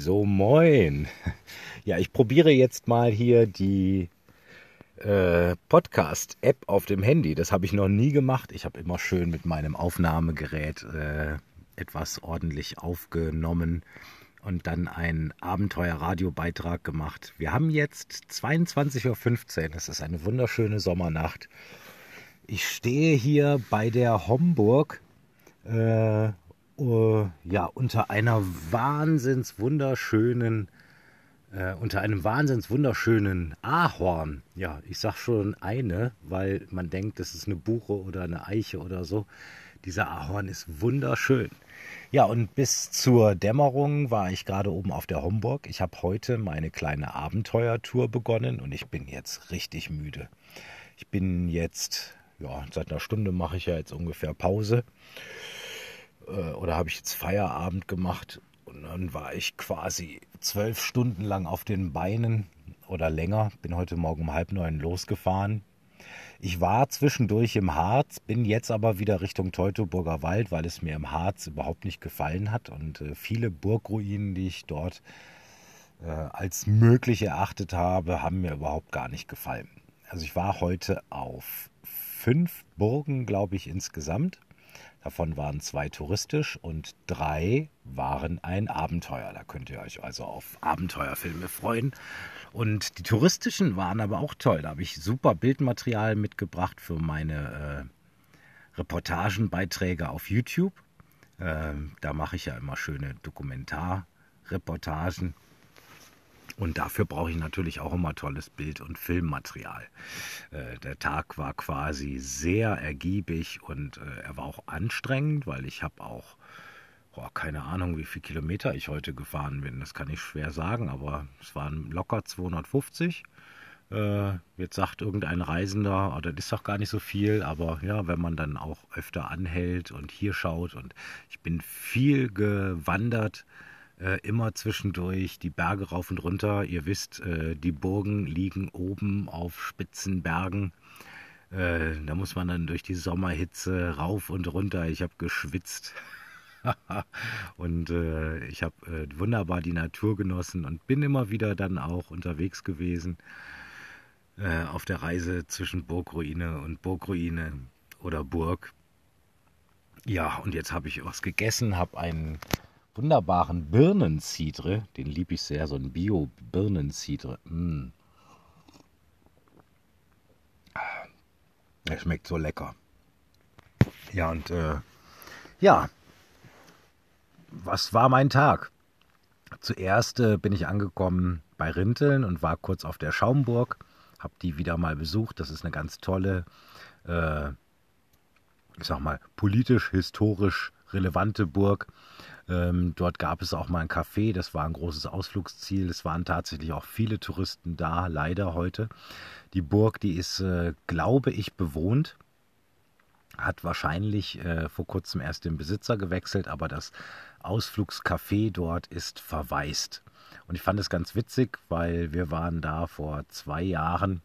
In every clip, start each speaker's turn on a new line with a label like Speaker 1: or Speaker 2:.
Speaker 1: So, moin. Ja, ich probiere jetzt mal hier die äh, Podcast-App auf dem Handy. Das habe ich noch nie gemacht. Ich habe immer schön mit meinem Aufnahmegerät äh, etwas ordentlich aufgenommen und dann einen Abenteuer-Radio-Beitrag gemacht. Wir haben jetzt 22.15 Uhr. Es ist eine wunderschöne Sommernacht. Ich stehe hier bei der Homburg. Äh, uh, ja, unter einer wahnsinns wunderschönen äh, unter einem wahnsinns wunderschönen Ahorn. Ja, ich sag schon eine, weil man denkt, das ist eine Buche oder eine Eiche oder so. Dieser Ahorn ist wunderschön. Ja, und bis zur Dämmerung war ich gerade oben auf der Homburg. Ich habe heute meine kleine Abenteuertour begonnen und ich bin jetzt richtig müde. Ich bin jetzt, ja, seit einer Stunde mache ich ja jetzt ungefähr Pause. Äh, oder habe ich jetzt Feierabend gemacht und dann war ich quasi zwölf Stunden lang auf den Beinen oder länger. Bin heute Morgen um halb neun losgefahren. Ich war zwischendurch im Harz, bin jetzt aber wieder Richtung Teutoburger Wald, weil es mir im Harz überhaupt nicht gefallen hat. Und äh, viele Burgruinen, die ich dort äh, als möglich erachtet habe, haben mir überhaupt gar nicht gefallen. Also ich war heute auf fünf Burgen, glaube ich, insgesamt. Davon waren zwei touristisch und drei waren ein Abenteuer. Da könnt ihr euch also auf Abenteuerfilme freuen. Und die touristischen waren aber auch toll. Da habe ich super Bildmaterial mitgebracht für meine äh, Reportagenbeiträge auf YouTube. Äh, da mache ich ja immer schöne Dokumentarreportagen. Und dafür brauche ich natürlich auch immer tolles Bild- und Filmmaterial. Äh, der Tag war quasi sehr ergiebig und äh, er war auch anstrengend, weil ich habe auch oh, keine Ahnung, wie viele Kilometer ich heute gefahren bin. Das kann ich schwer sagen, aber es waren locker 250. Äh, jetzt sagt irgendein Reisender, oh, das ist doch gar nicht so viel, aber ja, wenn man dann auch öfter anhält und hier schaut und ich bin viel gewandert, äh, immer zwischendurch die Berge rauf und runter. Ihr wisst, äh, die Burgen liegen oben auf spitzen Bergen. Äh, da muss man dann durch die Sommerhitze rauf und runter. Ich habe geschwitzt. und äh, ich habe äh, wunderbar die Natur genossen und bin immer wieder dann auch unterwegs gewesen äh, auf der Reise zwischen Burgruine und Burgruine oder Burg. Ja, und jetzt habe ich was gegessen, habe einen wunderbaren Birnenzidre. Den liebe ich sehr, so ein Bio-Birnenzidre. Mm. Er schmeckt so lecker. Ja, und äh, ja, was war mein Tag? Zuerst äh, bin ich angekommen bei Rinteln und war kurz auf der Schaumburg. Hab die wieder mal besucht. Das ist eine ganz tolle, äh, ich sag mal, politisch, historisch relevante Burg. Ähm, dort gab es auch mal ein Café, das war ein großes Ausflugsziel. Es waren tatsächlich auch viele Touristen da, leider heute. Die Burg, die ist, äh, glaube ich, bewohnt. Hat wahrscheinlich äh, vor kurzem erst den Besitzer gewechselt, aber das Ausflugscafé dort ist verwaist. Und ich fand es ganz witzig, weil wir waren da vor zwei Jahren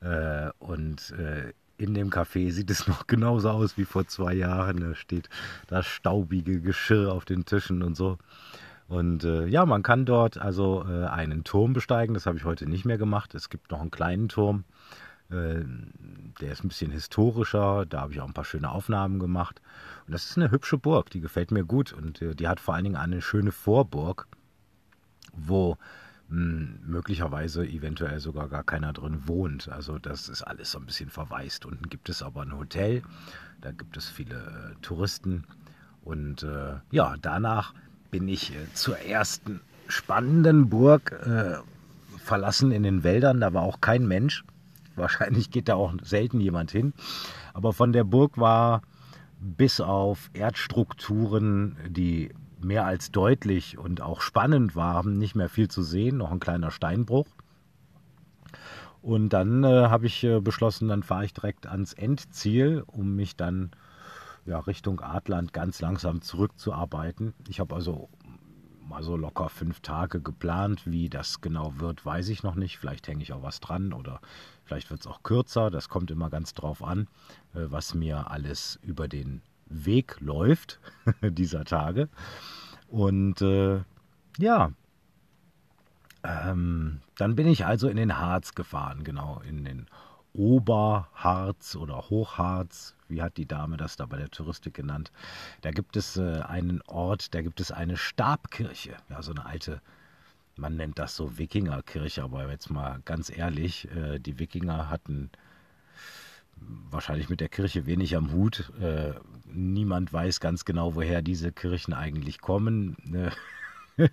Speaker 1: äh, und äh, in dem Café sieht es noch genauso aus wie vor zwei Jahren. Da steht das staubige Geschirr auf den Tischen und so. Und äh, ja, man kann dort also äh, einen Turm besteigen. Das habe ich heute nicht mehr gemacht. Es gibt noch einen kleinen Turm. Äh, der ist ein bisschen historischer. Da habe ich auch ein paar schöne Aufnahmen gemacht. Und das ist eine hübsche Burg. Die gefällt mir gut. Und äh, die hat vor allen Dingen eine schöne Vorburg, wo hm, möglicherweise eventuell sogar gar keiner drin wohnt. Also das ist alles so ein bisschen verwaist. Unten gibt es aber ein Hotel, da gibt es viele äh, Touristen. Und äh, ja, danach bin ich äh, zur ersten spannenden Burg äh, verlassen in den Wäldern. Da war auch kein Mensch. Wahrscheinlich geht da auch selten jemand hin. Aber von der Burg war bis auf Erdstrukturen, die mehr als deutlich und auch spannend war, nicht mehr viel zu sehen, noch ein kleiner Steinbruch. Und dann äh, habe ich äh, beschlossen, dann fahre ich direkt ans Endziel, um mich dann ja, Richtung Adland ganz langsam zurückzuarbeiten. Ich habe also mal so locker fünf Tage geplant. Wie das genau wird, weiß ich noch nicht. Vielleicht hänge ich auch was dran oder vielleicht wird es auch kürzer. Das kommt immer ganz drauf an, äh, was mir alles über den Weg läuft dieser Tage. Und äh, ja, Ähm, dann bin ich also in den Harz gefahren, genau, in den Oberharz oder Hochharz, wie hat die Dame das da bei der Touristik genannt. Da gibt es äh, einen Ort, da gibt es eine Stabkirche, ja, so eine alte, man nennt das so Wikingerkirche, aber jetzt mal ganz ehrlich, äh, die Wikinger hatten wahrscheinlich mit der Kirche wenig am Hut. Äh, niemand weiß ganz genau, woher diese Kirchen eigentlich kommen. Äh,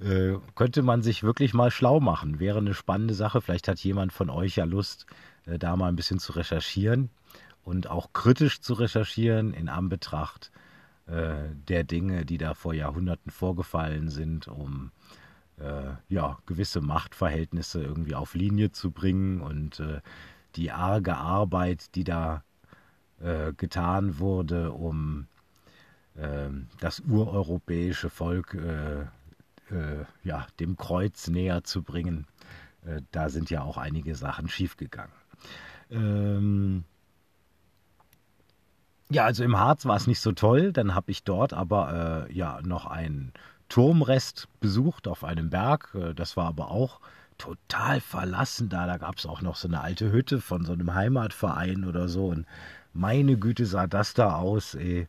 Speaker 1: äh, könnte man sich wirklich mal schlau machen. Wäre eine spannende Sache. Vielleicht hat jemand von euch ja Lust, äh, da mal ein bisschen zu recherchieren und auch kritisch zu recherchieren in Anbetracht äh, der Dinge, die da vor Jahrhunderten vorgefallen sind, um ja, gewisse Machtverhältnisse irgendwie auf Linie zu bringen und die arge Arbeit, die da äh, getan wurde, um ähm, das ureuropäische Volk äh, ja, dem Kreuz näher zu bringen. Äh, da sind ja auch einige Sachen schiefgegangen. Ähm, ja, also im Harz war es nicht so toll. Dann habe ich dort aber äh, ja noch einen Turmrest besucht auf einem Berg. Äh, das war aber auch total verlassen da. Da gab es auch noch so eine alte Hütte von so einem Heimatverein oder so. Und meine Güte sah das da aus. Ey.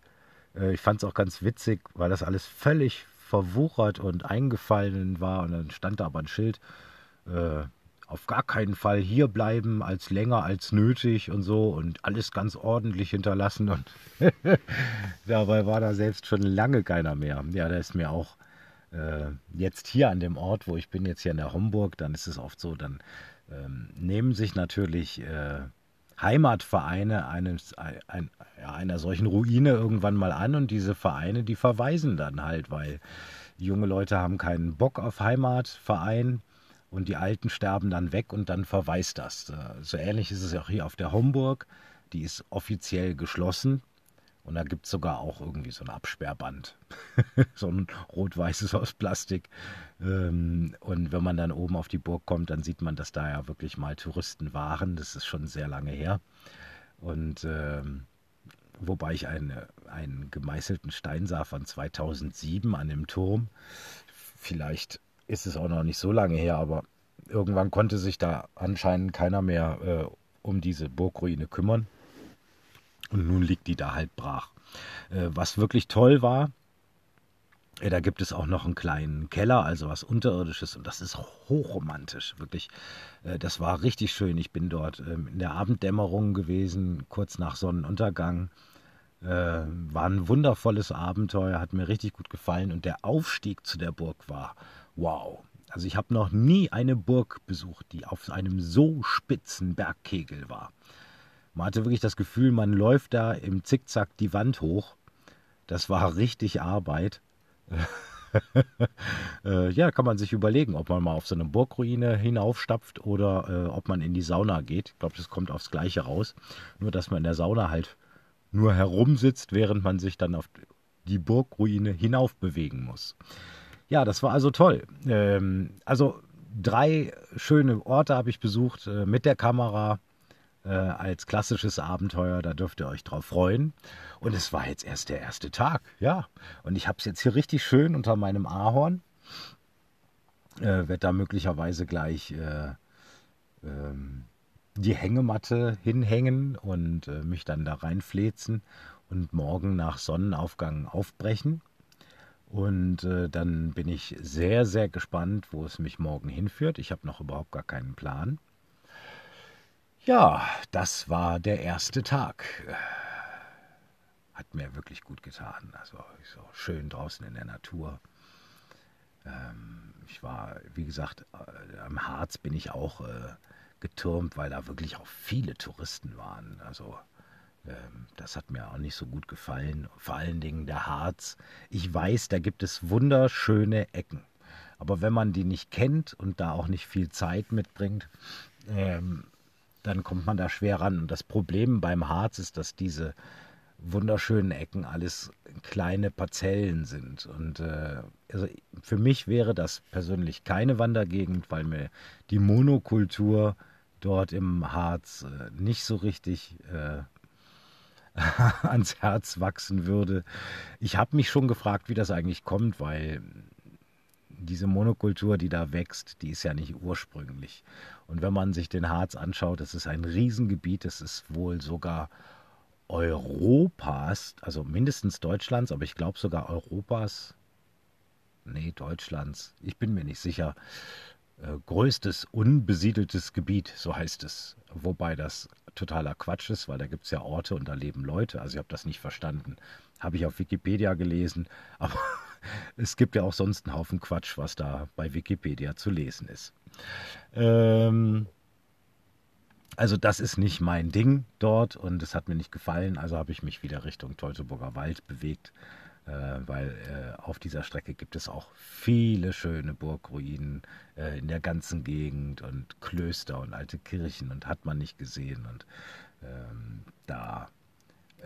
Speaker 1: Äh, ich fand es auch ganz witzig, weil das alles völlig verwuchert und eingefallen war. Und dann stand da aber ein Schild, äh, auf gar keinen Fall hier bleiben als länger als nötig und so und alles ganz ordentlich hinterlassen. Und dabei war da selbst schon lange keiner mehr. Ja, da ist mir auch äh, jetzt hier an dem Ort, wo ich bin, jetzt hier in der Homburg, dann ist es oft so, dann ähm, nehmen sich natürlich äh, Heimatvereine eines, ein, ja, einer solchen Ruine irgendwann mal an und diese Vereine, die verweisen dann halt, weil junge Leute haben keinen Bock auf Heimatverein und die Alten sterben dann weg und dann verweist das. So ähnlich ist es auch hier auf der Homburg. Die ist offiziell geschlossen und da gibt es sogar auch irgendwie so ein Absperrband. so ein rot-weißes aus Plastik. Ähm, und wenn man dann oben auf die Burg kommt, dann sieht man, dass da ja wirklich mal Touristen waren. Das ist schon sehr lange her. Und ähm, wobei ich eine, einen gemeißelten Stein sah von 2007 an dem Turm. Vielleicht ist es auch noch nicht so lange her, aber irgendwann konnte sich da anscheinend keiner mehr äh, um diese Burgruine kümmern. Und nun liegt die da halt brach. Äh, was wirklich toll war, äh, da gibt es auch noch einen kleinen Keller, also was Unterirdisches, und das ist hochromantisch, wirklich. Äh, das war richtig schön. Ich bin dort ähm, in der Abenddämmerung gewesen, kurz nach Sonnenuntergang. War ein wundervolles Abenteuer, hat mir richtig gut gefallen und der Aufstieg zu der Burg war wow. Also ich habe noch nie eine Burg besucht, die auf einem so spitzen Bergkegel war. Man hatte wirklich das Gefühl, man läuft da im Zickzack die Wand hoch. Das war richtig Arbeit. äh, ja, kann man sich überlegen, ob man mal auf so eine Burgruine hinaufstapft oder äh, ob man in die Sauna geht. Ich glaube, das kommt aufs Gleiche raus. Nur, dass man in der Sauna halt nur herumsitzt, während man sich dann auf die Burgruine hinauf bewegen muss. Ja, das war also toll. Ähm, also drei schöne Orte habe ich besucht äh, mit der Kamera äh, als klassisches Abenteuer. Da dürft ihr euch drauf freuen. Und es war jetzt erst der erste Tag, ja. Und ich habe es jetzt hier richtig schön unter meinem Ahorn. Äh, Werde da möglicherweise gleich äh, ähm, die Hängematte hinhängen und äh, mich dann da reinflezen und morgen nach Sonnenaufgang aufbrechen. Und äh, dann bin ich sehr, sehr gespannt, wo es mich morgen hinführt. Ich habe noch überhaupt gar keinen Plan. Ja, das war der erste Tag. Hat mir wirklich gut getan. Also so schön draußen in der Natur. Ähm, ich war, wie gesagt, äh, am Harz bin ich auch äh, getürmt, weil da wirklich auch viele Touristen waren. Also ähm, das hat mir auch nicht so gut gefallen. Vor allen Dingen der Harz. Ich weiß, da gibt es wunderschöne Ecken. Aber wenn man die nicht kennt und da auch nicht viel Zeit mitbringt, ähm, dann kommt man da schwer ran. Und das Problem beim Harz ist, dass diese wunderschönen Ecken alles kleine Parzellen sind. Und äh, also für mich wäre das persönlich keine Wandergegend, weil mir die Monokultur dort im Harz äh, nicht so richtig äh, ans Herz wachsen würde. Ich habe mich schon gefragt, wie das eigentlich kommt, weil diese Monokultur, die da wächst, die ist ja nicht ursprünglich. Und wenn man sich den Harz anschaut, das ist ein Riesengebiet, das ist wohl sogar Europas, also mindestens Deutschlands, aber ich glaube sogar Europas, nee, Deutschlands, ich bin mir nicht sicher, äh, größtes unbesiedeltes Gebiet, so heißt es. Wobei das totaler Quatsch ist, weil da gibt es ja Orte und da leben Leute. Also ich habe das nicht verstanden. Habe ich auf Wikipedia gelesen, aber es gibt ja auch sonst einen Haufen Quatsch, was da bei Wikipedia zu lesen ist. Ähm, also das ist nicht mein Ding dort und es hat mir nicht gefallen, also habe ich mich wieder Richtung Teutoburger Wald bewegt, äh, weil äh, auf dieser Strecke gibt es auch viele schöne Burgruinen äh, in der ganzen Gegend und Klöster und alte Kirchen und hat man nicht gesehen und ähm, da äh,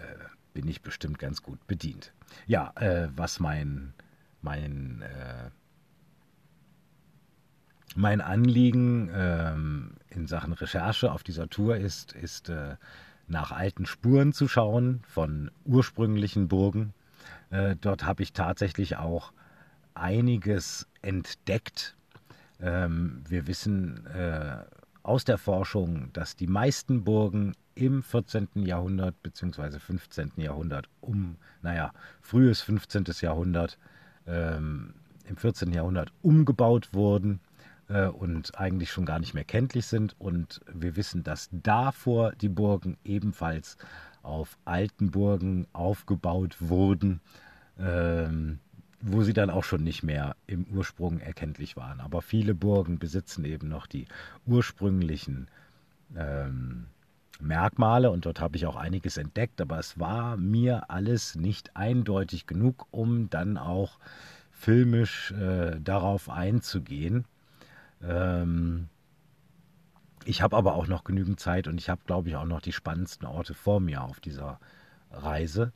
Speaker 1: bin ich bestimmt ganz gut bedient. Ja, äh, was mein mein, äh, mein Anliegen ähm, in Sachen Recherche auf dieser Tour ist, ist äh, nach alten Spuren zu schauen von ursprünglichen Burgen. Äh, dort habe ich tatsächlich auch einiges entdeckt. Ähm, wir wissen äh, aus der Forschung, dass die meisten Burgen im 14. Jahrhundert bzw. 15. Jahrhundert um, naja, frühes 15. Jahrhundert ähm, im 14. Jahrhundert umgebaut wurden äh, und eigentlich schon gar nicht mehr kenntlich sind. Und wir wissen, dass davor die Burgen ebenfalls auf alten Burgen aufgebaut wurden, ähm, wo sie dann auch schon nicht mehr im Ursprung erkenntlich waren. Aber viele Burgen besitzen eben noch die ursprünglichen ähm, Merkmale und dort habe ich auch einiges entdeckt, aber es war mir alles nicht eindeutig genug, um dann auch filmisch äh, darauf einzugehen. Ähm, ich habe aber auch noch genügend Zeit und ich habe, glaube ich, auch noch die spannendsten Orte vor mir auf dieser Reise.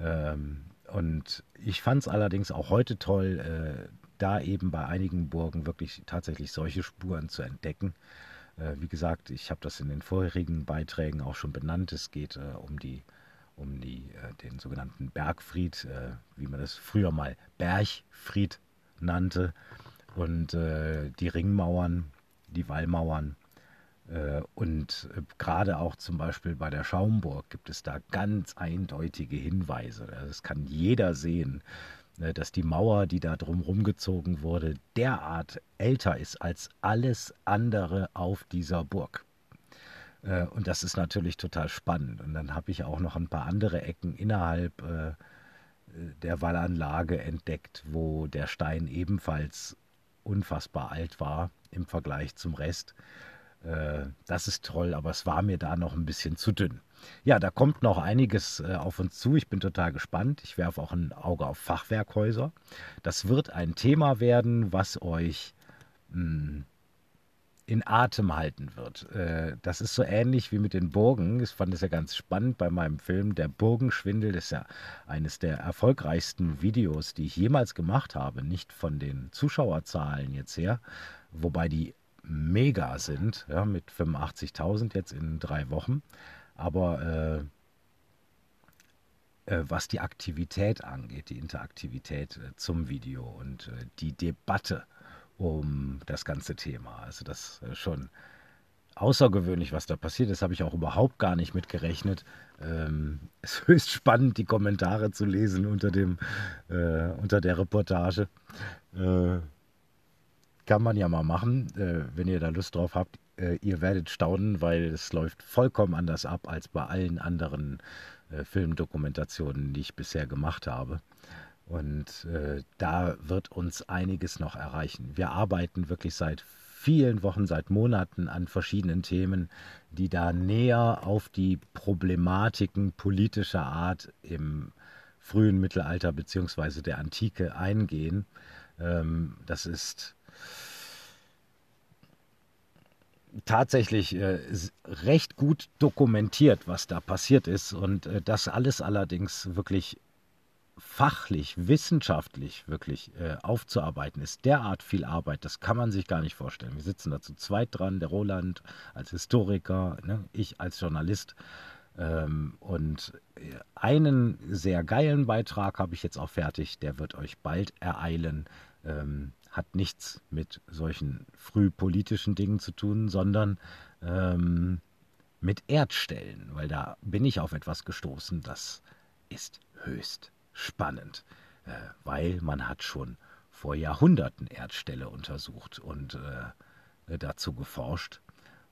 Speaker 1: Ähm, und ich fand es allerdings auch heute toll, äh, da eben bei einigen Burgen wirklich tatsächlich solche Spuren zu entdecken. Äh, wie gesagt, ich habe das in den vorherigen Beiträgen auch schon benannt. Es geht äh, um die um die, äh, den sogenannten Bergfried, wie man das früher mal Bergfried nannte, und die Ringmauern, die Wallmauern. Und gerade auch zum Beispiel bei der Schaumburg gibt es da ganz eindeutige Hinweise. Das kann jeder sehen, dass die Mauer, die da drumherum gezogen wurde, derart älter ist als alles andere auf dieser Burg. Äh, und das ist natürlich total spannend. Und dann habe ich auch noch ein paar andere Ecken innerhalb äh, der Wallanlage entdeckt, wo der Stein ebenfalls unfassbar alt war im Vergleich zum Rest. Äh, das ist toll, aber es war mir da noch ein bisschen zu dünn. Ja, da kommt noch einiges äh, auf uns zu. Ich bin total gespannt. Ich werfe auch ein Auge auf Fachwerkhäuser. Das wird ein Thema werden, was euch mh, hm, in Atem halten wird. Äh, das ist so ähnlich wie mit den Burgen. Ich fand es ja ganz spannend bei meinem Film. Der Burgenschwindel das ist ja eines der erfolgreichsten Videos, die ich jemals gemacht habe. Nicht von den Zuschauerzahlen jetzt her, wobei die mega sind, ja, mit 85.000 jetzt in drei Wochen. Aber äh, äh, was die Aktivität angeht, die Interaktivität äh, zum Video und äh, die Debatte um das ganze Thema, also das ist schon außergewöhnlich, was da passiert ist, habe ich auch überhaupt gar nicht mit gerechnet. Ähm, es ist höchst spannend, die Kommentare zu lesen unter, dem, äh, unter der Reportage. Äh, kann man ja mal machen, äh, wenn ihr da Lust drauf habt. Äh, ihr werdet staunen, weil es läuft vollkommen anders ab als bei allen anderen äh, Filmdokumentationen, die ich bisher gemacht habe. Und äh, da wird uns einiges noch erreichen. Wir arbeiten wirklich seit vielen Wochen, seit Monaten an verschiedenen Themen, die da näher auf die Problematiken politischer Art im frühen Mittelalter bzw. der Antike eingehen. Ähm, das ist tatsächlich äh, recht gut dokumentiert, was da passiert ist. Und äh, das alles allerdings wirklich fachlich, wissenschaftlich wirklich äh, aufzuarbeiten, ist derart viel Arbeit, das kann man sich gar nicht vorstellen. Wir sitzen da zu zweit dran, der Roland als Historiker, ne, ich als Journalist. Ähm, und äh, einen sehr geilen Beitrag habe ich jetzt auch fertig, der wird euch bald ereilen. Ähm, hat nichts mit solchen frühpolitischen Dingen zu tun, sondern ähm, mit Erdstellen, weil da bin ich auf etwas gestoßen, das ist höchst spannend, äh, weil man hat schon vor Jahrhunderten Erdställe untersucht und äh, dazu geforscht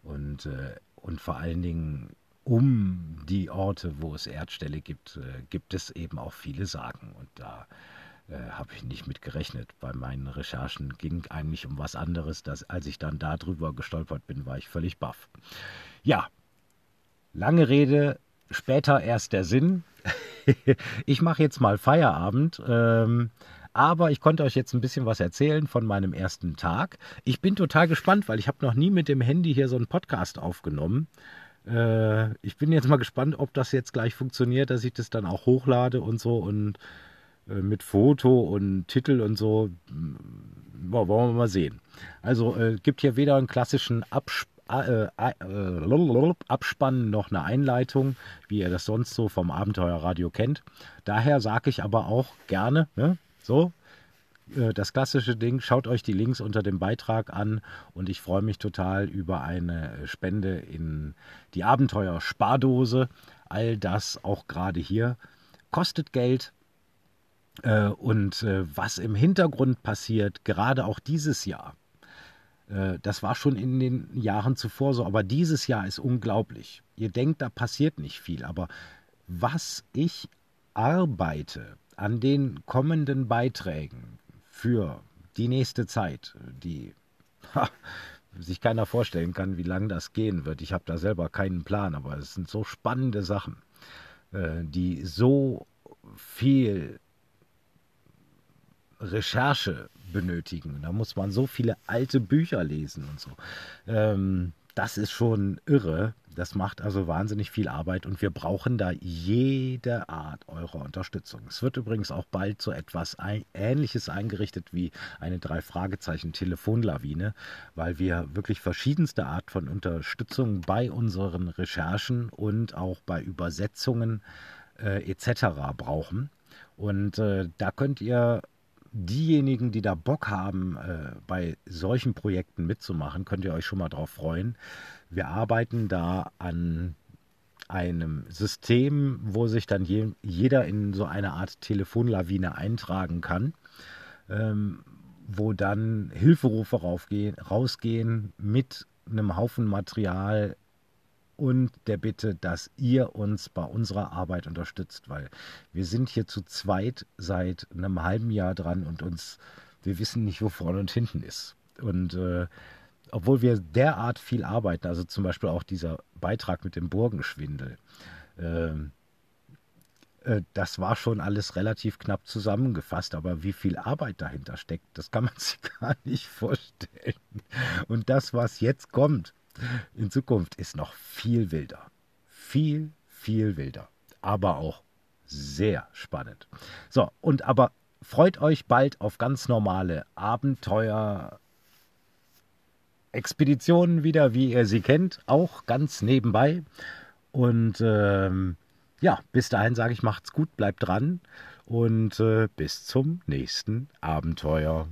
Speaker 1: und, äh, und vor allen Dingen um die Orte, wo es Erdställe gibt, äh, gibt es eben auch viele Sagen und da äh, habe ich nicht mit gerechnet. Bei meinen Recherchen ging eigentlich um was anderes. Dass, als ich dann darüber gestolpert bin, war ich völlig baff. Ja, lange Rede, später erst der Sinn. ich mache jetzt mal Feierabend. Ähm, aber ich konnte euch jetzt ein bisschen was erzählen von meinem ersten Tag. Ich bin total gespannt, weil ich habe noch nie mit dem Handy hier so einen Podcast aufgenommen. Äh, ich bin jetzt mal gespannt, ob das jetzt gleich funktioniert, dass ich das dann auch hochlade und so und mit Foto und Titel und so. Boah, wollen wir mal sehen. Also äh, gibt hier weder einen klassischen Absp äh, äh, Abspann noch eine Einleitung, wie ihr das sonst so vom Abenteuerradio kennt. Daher sage ich aber auch gerne, ne, so, äh, das klassische Ding, schaut euch die Links unter dem Beitrag an und ich freue mich total über eine Spende in die Abenteuer Spardose. All das auch gerade hier kostet Geld, äh, und äh, was im Hintergrund passiert, gerade auch dieses Jahr, äh, das war schon in den Jahren zuvor so, aber dieses Jahr ist unglaublich. Ihr denkt, da passiert nicht viel, aber was ich arbeite an den kommenden Beiträgen für die nächste Zeit, die ha, sich keiner vorstellen kann, wie lange das gehen wird. Ich habe da selber keinen Plan, aber es sind so spannende Sachen, äh, die so viel Recherche benötigen. Da muss man so viele alte Bücher lesen und so. Ähm, das ist schon irre. Das macht also wahnsinnig viel Arbeit und wir brauchen da jede Art eurer Unterstützung. Es wird übrigens auch bald so etwas Ähnliches eingerichtet wie eine Drei-Fragezeichen-Telefonlawine, weil wir wirklich verschiedenste Art von Unterstützung bei unseren Recherchen und auch bei Übersetzungen äh, etc. brauchen. Und äh, da könnt ihr diejenigen, die da Bock haben, äh, bei solchen Projekten mitzumachen, könnt ihr euch schon mal drauf freuen. Wir arbeiten da an einem System, wo sich dann je, jeder in so eine Art Telefonlawine eintragen kann, ähm, wo dann Hilferufe rausgehen mit einem Haufen Material, und der Bitte, dass ihr uns bei unserer Arbeit unterstützt, weil wir sind hier zu zweit seit einem halben Jahr dran und uns, wir wissen nicht, wo vorne und hinten ist. Und äh, obwohl wir derart viel arbeiten, also zum Beispiel auch dieser Beitrag mit dem Burgenschwindel, ähm, äh, das war schon alles relativ knapp zusammengefasst, aber wie viel Arbeit dahinter steckt, das kann man sich gar nicht vorstellen. Und das, was jetzt kommt, in Zukunft ist noch viel wilder. Viel, viel wilder. Aber auch sehr spannend. So, und aber freut euch bald auf ganz normale Abenteuer. Expeditionen wieder, wie ihr sie kennt, auch ganz nebenbei. Und ähm, ja, bis dahin sage ich, macht's gut, bleibt dran und äh, bis zum nächsten Abenteuer.